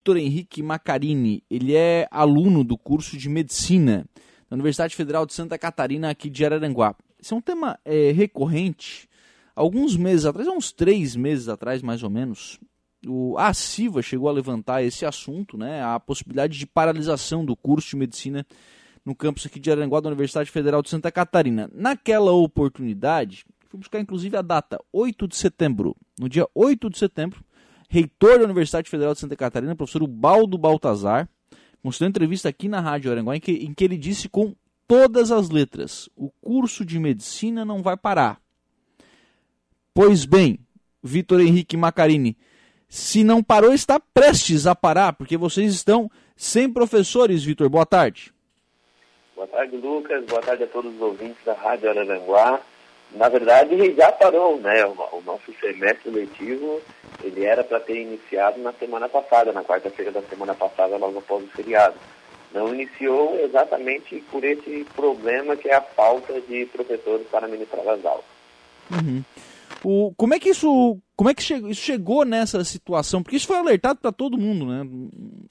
Vitor Henrique Macarini, ele é aluno do curso de Medicina da Universidade Federal de Santa Catarina, aqui de Araranguá. Esse é um tema é, recorrente. Alguns meses atrás, uns três meses atrás, mais ou menos, o, a CIVA chegou a levantar esse assunto, né, a possibilidade de paralisação do curso de Medicina no campus aqui de Aranguá da Universidade Federal de Santa Catarina. Naquela oportunidade, fui buscar inclusive a data, 8 de setembro. No dia 8 de setembro, reitor da Universidade Federal de Santa Catarina, professor Baldo Baltazar, mostrou entrevista aqui na Rádio Aranguá em que, em que ele disse com todas as letras: o curso de medicina não vai parar. Pois bem, Vitor Henrique Macarini, se não parou, está prestes a parar, porque vocês estão sem professores, Vitor. Boa tarde. Boa tarde, Lucas. Boa tarde a todos os ouvintes da Rádio Araranguá. Na verdade, já parou, né? O, o nosso semestre letivo, ele era para ter iniciado na semana passada, na quarta-feira da semana passada, logo após o feriado. Não iniciou exatamente por esse problema que é a falta de professores para ministrar as aulas. Uhum. O, como é que isso, como é que chegou, isso chegou nessa situação? Porque isso foi alertado para todo mundo, né?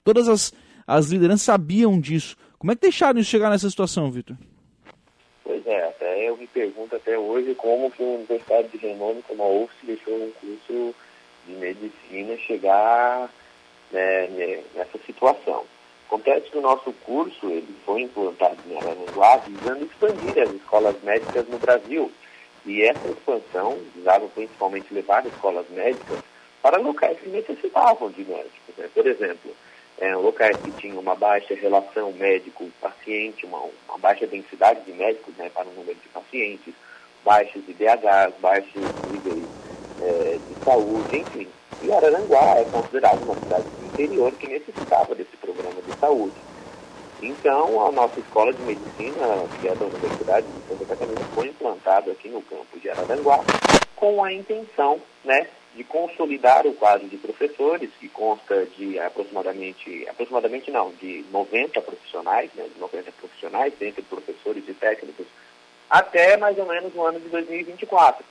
Todas as, as lideranças sabiam disso. Como é que deixaram isso chegar nessa situação, Vitor? Eu me pergunto até hoje como que uma universidade de renome como a UFS deixou um curso de medicina chegar né, nessa situação. Acontece que o nosso curso ele foi implantado em Aranaguá visando expandir as escolas médicas no Brasil. E essa expansão visava principalmente levar escolas médicas para locais que necessitavam de médicos. Né? Por exemplo, é, locais que tinham uma baixa relação médico-paciente, uma, uma, baixa densidade de médicos né, para o número de pacientes, baixos IDHs, baixos níveis é, de saúde, enfim. E Araranguá é considerado uma cidade do interior que necessitava desse programa de saúde. Então, a nossa escola de medicina, que é da Universidade de Santa Catarina, foi implantada aqui no campo de Araranguá com a intenção né, de consolidar o quadro de professores, que consta de aproximadamente, aproximadamente não, de 90 profissionais, né, de 90 profissionais, entre professores e técnicos, até mais ou menos o ano de 2024,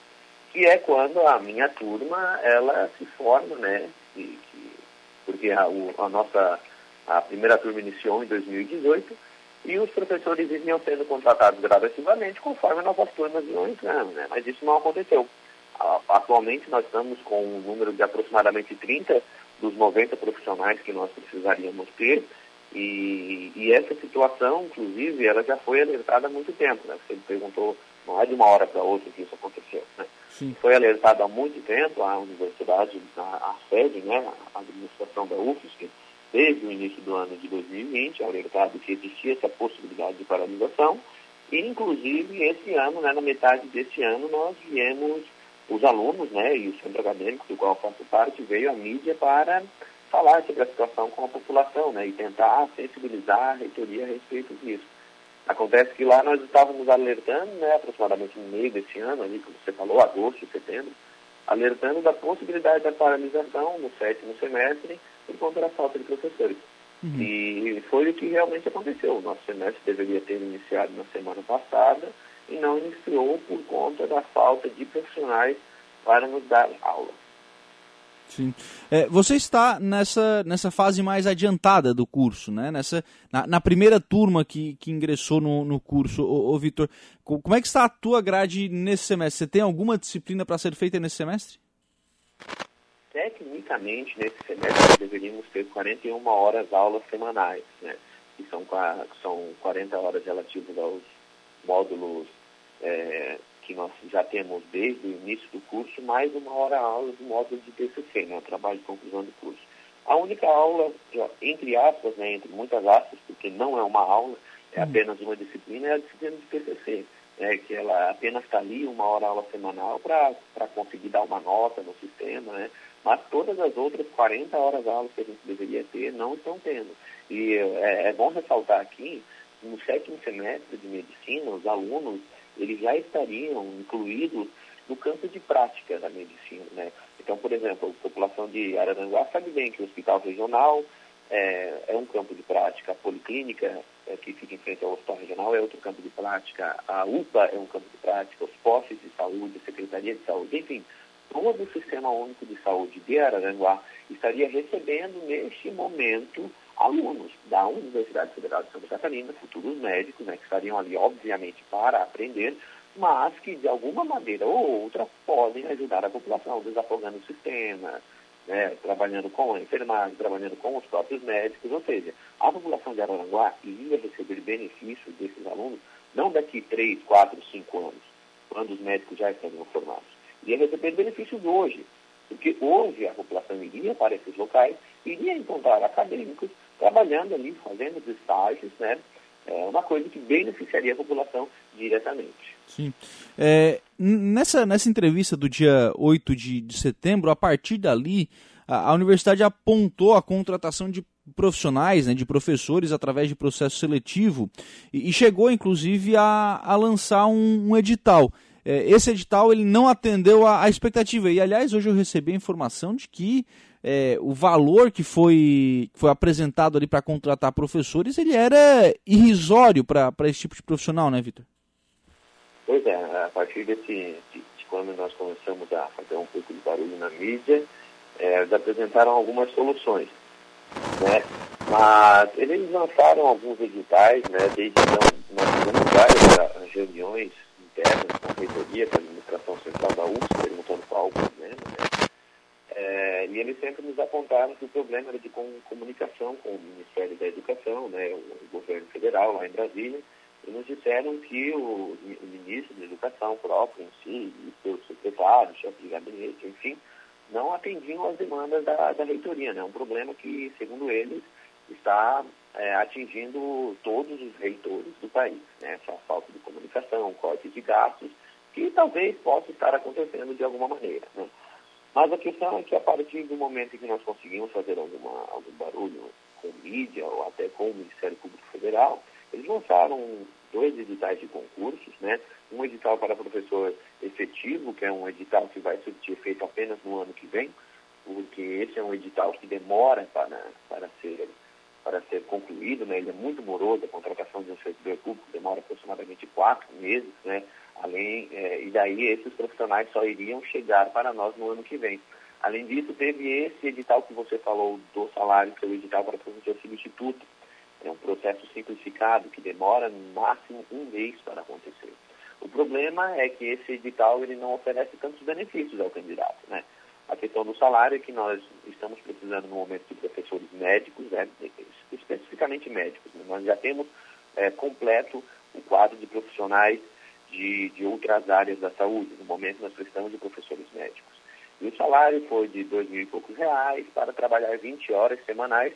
que é quando a minha turma, ela se forma, né, e, que, porque a, o, a nossa, a primeira turma iniciou em 2018, e os professores iam sendo contratados gradativamente conforme novas turmas iam entrando, né, mas isso não aconteceu. Atualmente nós estamos com um número de aproximadamente 30 dos 90 profissionais que nós precisaríamos ter e, e, essa situação, inclusive, ela já foi alertada há muito tempo, né? Você perguntou, não é de uma hora para outra que isso aconteceu, né? Sim. Foi alertada há muito tempo a universidade, a, a sede, né, a administração da UFSC, desde o início do ano de 2020, alertado que existia essa possibilidade de paralisação, e inclusive esse ano, né, na metade desse ano, nós viemos os alunos, né, e o centro acadêmico do qual faço parte, veio à mídia para falar sobre a situação com a população, né, e tentar sensibilizar a reitoria a respeito disso. Acontece que lá nós estávamos alertando, né, aproximadamente no meio desse ano, ali, como você falou, agosto, setembro, alertando da possibilidade da paralisação no sétimo semestre por conta da falta de professores. Uhum. E foi o que realmente aconteceu. O nosso semestre deveria ter iniciado na semana passada, e não iniciou por conta da falta de profissionais para nos dar aula. Sim. É, você está nessa, nessa fase mais adiantada do curso, né? Nessa, na, na primeira turma que, que ingressou no, no curso. Ô, ô Vitor, como é que está a tua grade nesse semestre? Você tem alguma disciplina para ser feita nesse semestre? Tecnicamente, nesse semestre, deveríamos ter 41 horas aulas semanais, né? Que são, são 40 horas relativas aos módulos é, que nós já temos desde o início do curso, mais uma hora aula do módulo de TCC, né, o trabalho de conclusão do curso. A única aula, entre aspas, né, entre muitas aspas, porque não é uma aula, é hum. apenas uma disciplina, é a disciplina de TCC, né, que ela apenas está ali uma hora aula semanal para conseguir dar uma nota no sistema, né, mas todas as outras 40 horas aulas que a gente deveria ter não estão tendo. E é, é bom ressaltar aqui, no sétimo semestre de medicina, os alunos eles já estariam incluídos no campo de prática da medicina. Né? Então, por exemplo, a população de Araranguá sabe bem que o hospital regional é, é um campo de prática, a policlínica, é, que fica em frente ao hospital regional, é outro campo de prática, a UPA é um campo de prática, os postos de saúde, a Secretaria de Saúde, enfim, todo o Sistema Único de Saúde de Araranguá estaria recebendo, neste momento, alunos da Universidade Federal de Santa Catarina, futuros médicos, né, que estariam ali, obviamente, para aprender, mas que, de alguma maneira ou outra, podem ajudar a população, desafogando o sistema, né, trabalhando com a enfermagem, trabalhando com os próprios médicos, ou seja, a população de Araranguá iria receber benefícios desses alunos, não daqui 3, 4, 5 anos, quando os médicos já estariam formados, iria receber benefícios hoje, porque hoje a população iria para esses locais, iria encontrar acadêmicos trabalhando ali, fazendo os estágios, né, é uma coisa que beneficiaria a população diretamente. Sim. É, nessa, nessa entrevista do dia 8 de, de setembro, a partir dali, a, a, universidade apontou a contratação de profissionais, né, de professores, através de processo seletivo, e, e chegou, inclusive, a, a lançar um, um edital. É, esse edital ele não atendeu à expectativa. E, aliás, hoje eu recebi a informação de que é, o valor que foi, foi apresentado ali para contratar professores, ele era irrisório para esse tipo de profissional, né, Vitor? Pois é, a partir desse, de, de, quando nós começamos a fazer um pouco de barulho na mídia, é, eles apresentaram algumas soluções, né? Mas eles lançaram alguns editais, né? Desde então, nós tivemos várias reuniões internas com a reitoria, com a administração central da UFS, perguntando qual o problema, né? É, e eles sempre nos apontaram que o problema era de comunicação com o Ministério da Educação, né, o governo federal lá em Brasília, e nos disseram que o, o ministro da Educação próprio em si, e seus secretários, chefe de gabinete, enfim, não atendiam às demandas da, da reitoria. É né? um problema que, segundo eles, está é, atingindo todos os reitores do país. Né? Essa falta de comunicação, corte de gastos, que talvez possa estar acontecendo de alguma maneira. Né? Mas a questão é que a partir do momento em que nós conseguimos fazer alguma, algum barulho com mídia ou até com o Ministério Público Federal, eles lançaram dois editais de concursos, né? Um edital para professor efetivo, que é um edital que vai surtir efeito apenas no ano que vem, porque esse é um edital que demora para, para, ser, para ser concluído, né? Ele é muito moroso, a contratação de um servidor público demora aproximadamente quatro meses, né? Além, é, e daí esses profissionais só iriam chegar para nós no ano que vem. Além disso, teve esse edital que você falou do salário, que é o edital para professor substituto. É um processo simplificado que demora no máximo um mês para acontecer. O problema é que esse edital ele não oferece tantos benefícios ao candidato. Né? A questão do salário é que nós estamos precisando no momento de professores médicos, né? especificamente médicos. Né? Nós já temos é, completo o quadro de profissionais de, de outras áreas da saúde. No momento, nós precisamos de professores médicos. E o salário foi de dois mil e poucos reais para trabalhar 20 horas semanais,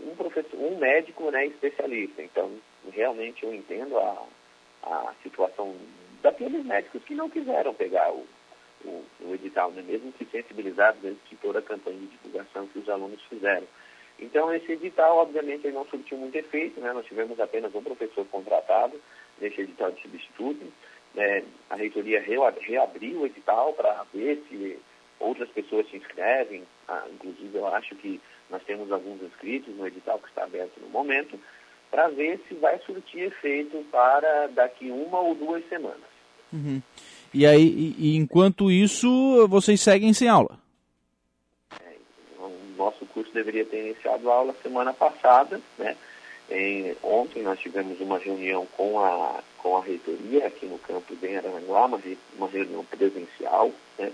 um, professor, um médico né, especialista. Então, realmente eu entendo a, a situação daqueles médicos que não quiseram pegar o, o, o edital, né, mesmo que sensibilizados dentro de toda a campanha de divulgação que os alunos fizeram. Então, esse edital, obviamente, não surtiu muito efeito, né? nós tivemos apenas um professor contratado nesse edital de substituto, né, a reitoria reabriu o edital para ver se outras pessoas se inscrevem. Ah, inclusive, eu acho que nós temos alguns inscritos no edital que está aberto no momento, para ver se vai surtir efeito para daqui uma ou duas semanas. Uhum. E aí, e, e enquanto isso, vocês seguem sem aula? É, o nosso curso deveria ter iniciado a aula semana passada, né? Em, ontem nós tivemos uma reunião com a, com a reitoria aqui no campus em Aranguá, uma, uma reunião presencial, né?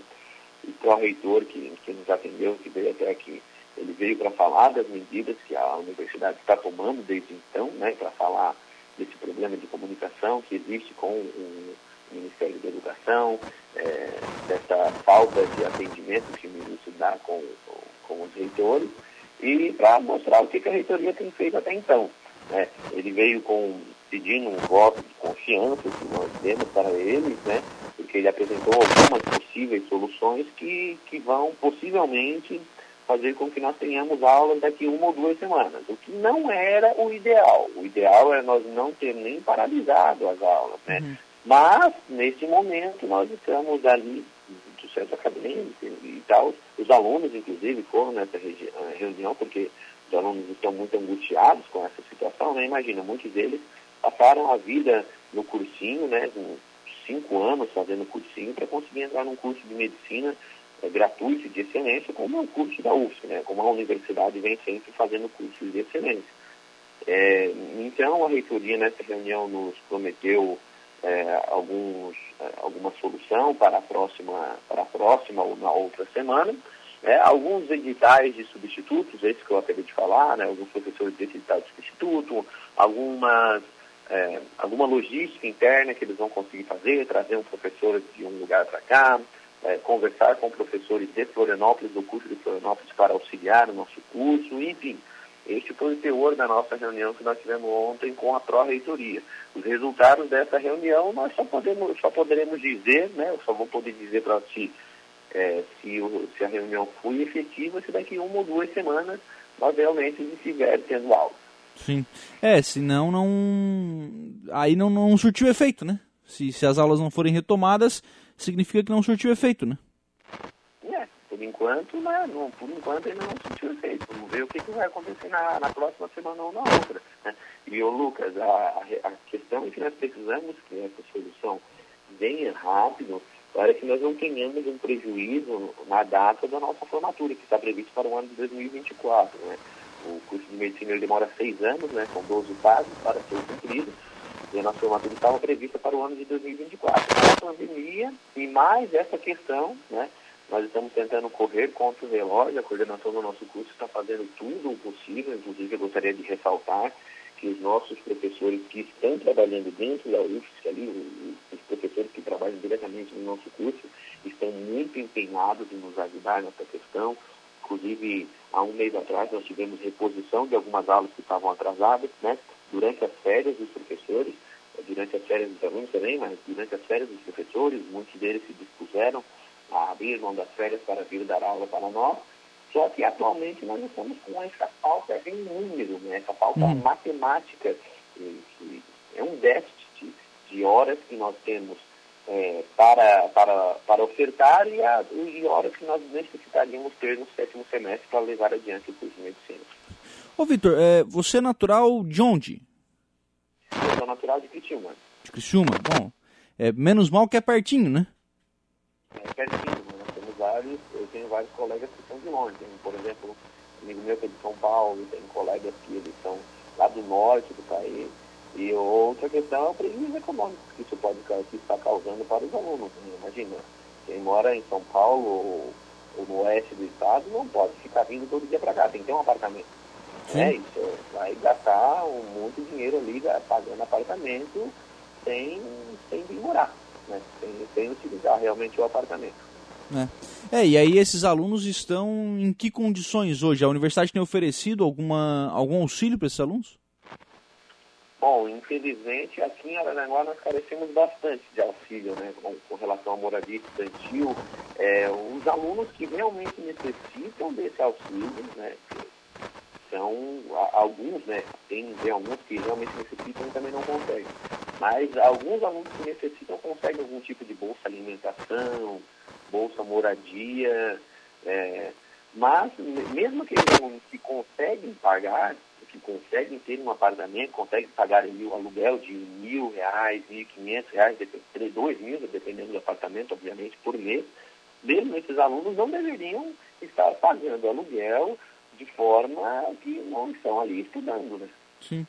E o reitor que, que nos atendeu, que veio até aqui, ele veio para falar das medidas que a universidade está tomando desde então, né? Para falar desse problema de comunicação que existe com o Ministério da Educação, é, dessa falta de atendimento que o ministro dá com, com, com os reitores, e para mostrar o que a reitoria tem feito até então. Né? Ele veio com, pedindo um voto de confiança que nós demos para eles, né? porque ele apresentou algumas possíveis soluções que, que vão possivelmente fazer com que nós tenhamos aulas daqui uma ou duas semanas, o que não era o ideal. O ideal é nós não ter nem paralisado as aulas, né? Uhum. Mas, nesse momento, nós estamos ali do centro acadêmico e tal, os alunos, inclusive, foram nessa reunião, porque os alunos estão muito angustiados com essa situação, né? Imagina, muitos deles passaram a vida no cursinho, né? cinco anos fazendo cursinho para conseguir entrar num curso de medicina é, gratuito de excelência, como é o curso da UFSC, né? como a universidade vem sempre fazendo cursos de excelência. É, então, a reitoria nessa reunião nos prometeu é, alguns, alguma solução para a próxima, para a próxima ou na outra semana. É, alguns editais de substitutos, esses que eu acabei de falar, né, alguns professores de editais de substituto, algumas, é, alguma logística interna que eles vão conseguir fazer, trazer um professor de um lugar para cá, é, conversar com professores de Florianópolis, do curso de Florianópolis, para auxiliar o nosso curso, enfim. Este foi o teor da nossa reunião que nós tivemos ontem com a Pró-Reitoria. Os resultados dessa reunião nós só, podemos, só poderemos dizer, né, eu só vou poder dizer para ti é, se, o, se a reunião foi efetiva, se daqui uma ou duas semanas nós realmente estiver tendo aula. Sim. É, senão não. Aí não, não surtiu efeito, né? Se, se as aulas não forem retomadas, significa que não surtiu efeito, né? É, por enquanto, né, não, por enquanto ainda não surtiu efeito. Vamos ver o que, que vai acontecer na, na próxima semana ou na outra. Né? E, ô Lucas, a, a questão é que nós precisamos que essa solução venha rápido para que nós não tenhamos um prejuízo na data da nossa formatura, que está previsto para o ano de 2024. Né? O curso de medicina demora seis anos, né? são 12 fases para ser cumprido, e a nossa formatura estava prevista para o ano de 2024. Com a pandemia e mais essa questão, né? nós estamos tentando correr contra o relógio, a coordenação do nosso curso está fazendo tudo o possível, inclusive eu gostaria de ressaltar que os nossos professores que estão trabalhando dentro da UFSC, ali, professores que trabalham diretamente no nosso curso, estão muito empenhados em nos ajudar nessa questão. Inclusive, há um mês atrás, nós tivemos reposição de algumas aulas que estavam atrasadas, né? Durante as férias dos professores, durante as férias dos alunos também, mas durante as férias dos professores, muitos deles se dispuseram a abrir mão das férias para vir dar aula para nós. Só que atualmente nós estamos com essa falta de número, né? essa falta hum. matemática, que, que, é um déficit de horas que nós temos é, para, para, para ofertar e, horas que nós necessitaríamos ter no sétimo semestre para levar adiante o curso de medicina. Ô Vitor, é, você é natural de onde? Eu sou natural de Criciúma. De Criciúma, bom. É, menos mal que é pertinho, né? É pertinho, nós temos vários, eu tenho vários colegas que são de longe. Tem, por exemplo, um amigo meu que é de São Paulo, tem colegas que eles são lá do norte do país. E outra questão é o prejuízo econômico que isso pode que está causando para os alunos. Né? Imagina, quem mora em São Paulo ou, ou, no oeste do estado não pode ficar vindo todo dia para cá, tem que ter um apartamento. É isso, vai gastar um muito dinheiro ali pagando apartamento sem, sem vir morar, né? sem, sem utilizar realmente o apartamento. É. é, e aí esses alunos estão em que condições hoje? A universidade tem oferecido alguma, algum auxílio para esses alunos? Bom, infelizmente aqui em Aranaguá nós carecemos bastante de auxílio né, com, com relação à moradia estudantil. É, os alunos que realmente necessitam desse auxílio, né, são alguns, né, tem, tem alguns que realmente necessitam e também não conseguem. Mas alguns alunos que necessitam conseguem algum tipo de bolsa alimentação, bolsa moradia, é, mas mesmo aqueles alunos que conseguem pagar, que conseguem ter um apartamento, conseguem pagar o aluguel de mil reais, mil e quinhentos reais, dois mil, dependendo do apartamento, obviamente, por mês, mesmo esses alunos não deveriam estar pagando aluguel de forma que não estão ali estudando, né? Sim.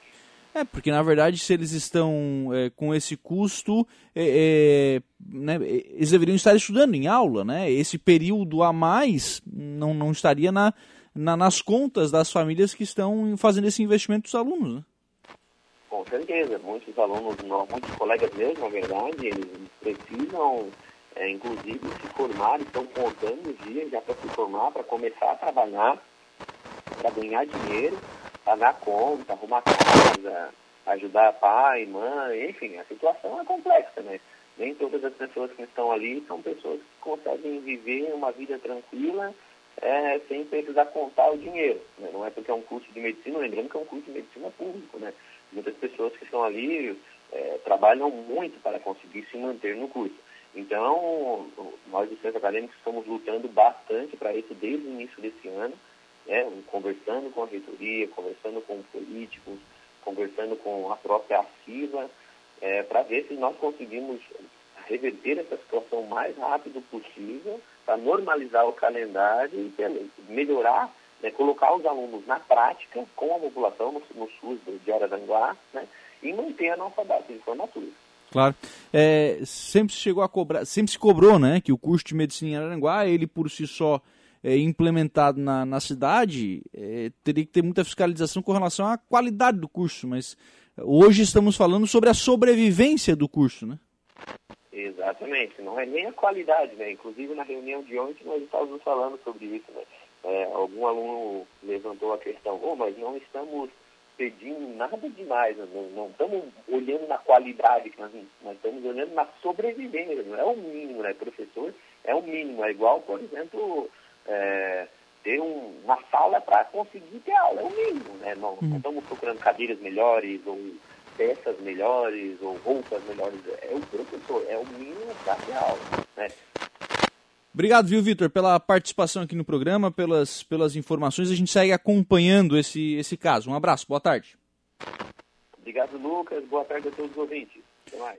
É, porque na verdade, se eles estão é, com esse custo, é, é, né, eles deveriam estar estudando em aula, né? Esse período a mais não, não estaria na, na, nas contas das famílias que estão fazendo esse investimento dos alunos, né? Com certeza, muitos alunos, muitos colegas meus, na verdade, eles precisam, é, inclusive, se formar, estão contando os dias já para se formar, para começar a trabalhar, para ganhar dinheiro pagar conta, arrumar casa, ajudar pai, mãe, enfim, a situação é complexa, né? Nem todas as pessoas que estão ali são pessoas que conseguem viver uma vida tranquila é, sem precisar contar o dinheiro. Né? Não é porque é um curso de medicina, lembrando que é um curso de medicina público, né? Muitas pessoas que estão ali é, trabalham muito para conseguir se manter no curso. Então, nós do Centro Acadêmico estamos lutando bastante para isso desde o início desse ano né, conversando com a reitoria, conversando com políticos, conversando com a própria ACIVA, é, para ver se nós conseguimos reverter essa situação o mais rápido possível, para normalizar o calendário e melhorar, né, colocar os alunos na prática com a população no, no SUS de Araranguá né, e manter a nossa base de formatura. Claro. É, sempre se chegou a cobrar, sempre se cobrou, né, que o curso de medicina em Araranguá, ele por si só é, implementado na, na cidade, é, teria que ter muita fiscalização com relação à qualidade do curso, mas hoje estamos falando sobre a sobrevivência do curso, né? Exatamente, não é nem a qualidade, né? Inclusive na reunião de ontem nós estávamos falando sobre isso, né? É, algum aluno levantou a questão, oh, nós não estamos pedindo nada demais, né? não, não estamos olhando na qualidade, nós, nós estamos olhando na sobrevivência, não é o mínimo, né? Professor é o mínimo, é igual, por exemplo, é, ter um, uma sala para conseguir ter aula, é o mínimo, né? Não, não uhum. estamos procurando cadeiras melhores ou peças melhores ou roupas melhores. É o professor, é o mínimo ter aula. Né? Obrigado, viu, Vitor, pela participação aqui no programa, pelas, pelas informações. A gente segue acompanhando esse, esse caso. Um abraço, boa tarde. Obrigado, Lucas. Boa tarde a todos os ouvintes. Até mais.